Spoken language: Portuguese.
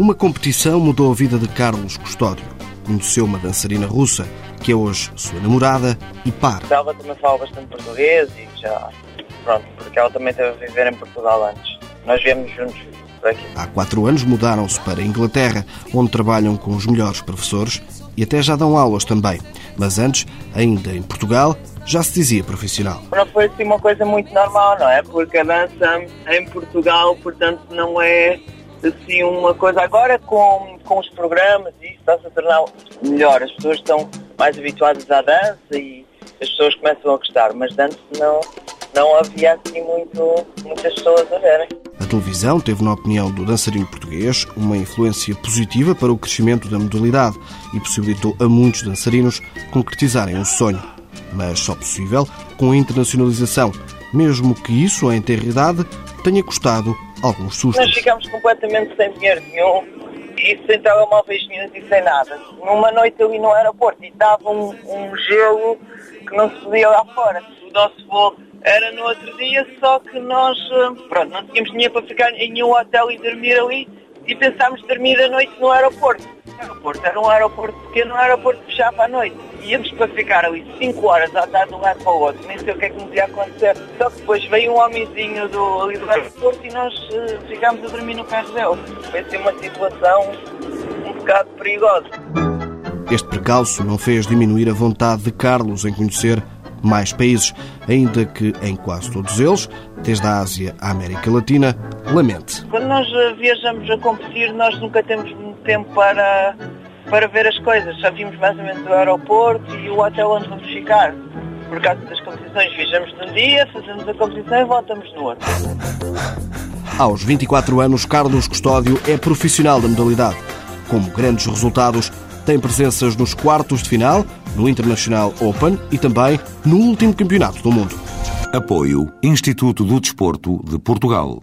Uma competição mudou a vida de Carlos Custódio. Conheceu uma dançarina russa, que é hoje sua namorada e par. Ela também fala bastante português e já. Pronto, porque ela também teve a viver em Portugal antes. Nós viemos juntos. Há quatro anos mudaram-se para a Inglaterra, onde trabalham com os melhores professores e até já dão aulas também. Mas antes, ainda em Portugal, já se dizia profissional. Não foi assim uma coisa muito normal, não é? Porque a dança em Portugal, portanto, não é assim uma coisa. Agora com, com os programas e isso está-se a tornar melhor. As pessoas estão mais habituadas à dança e as pessoas começam a gostar, mas antes não, não havia assim muito, muitas pessoas a verem. Televisão teve, na opinião do dançarino português, uma influência positiva para o crescimento da modalidade e possibilitou a muitos dançarinos concretizarem o sonho. Mas só possível com a internacionalização, mesmo que isso, em ter idade, tenha custado alguns sustos. Nós ficámos completamente sem dinheiro nenhum e sem telemóveis nenhum e sem nada. Numa noite ali no aeroporto e estava um, um gelo que não se podia lá fora. O nosso voo era no outro dia, só que nós eh, pronto, não tínhamos dinheiro para ficar em nenhum hotel e dormir ali e pensámos dormir a noite no aeroporto. Aeroporto era um aeroporto pequeno, um aeroporto fechava à noite. Íamos para ficar ali 5 horas a andar de um lado para o outro, nem sei o que é que nos ia acontecer. Só que depois veio um homenzinho do, ali do aeroporto e nós uh, ficámos a dormir no carro dele. Foi assim uma situação um bocado perigosa. Este precalço não fez diminuir a vontade de Carlos em conhecer mais países, ainda que em quase todos eles, desde a Ásia à América Latina, lamente. Quando nós eh, viajamos a competir, nós nunca temos muito tempo para, para ver as coisas. Só vimos mais ou menos o aeroporto e o hotel onde vamos ficar. Por causa das competições, viajamos num dia, fazemos a competição e voltamos no outro. Aos 24 anos, Carlos Custódio é profissional da modalidade. Como grandes resultados, tem presenças nos quartos de final, no International Open e também no último campeonato do mundo. Apoio Instituto do Desporto de Portugal.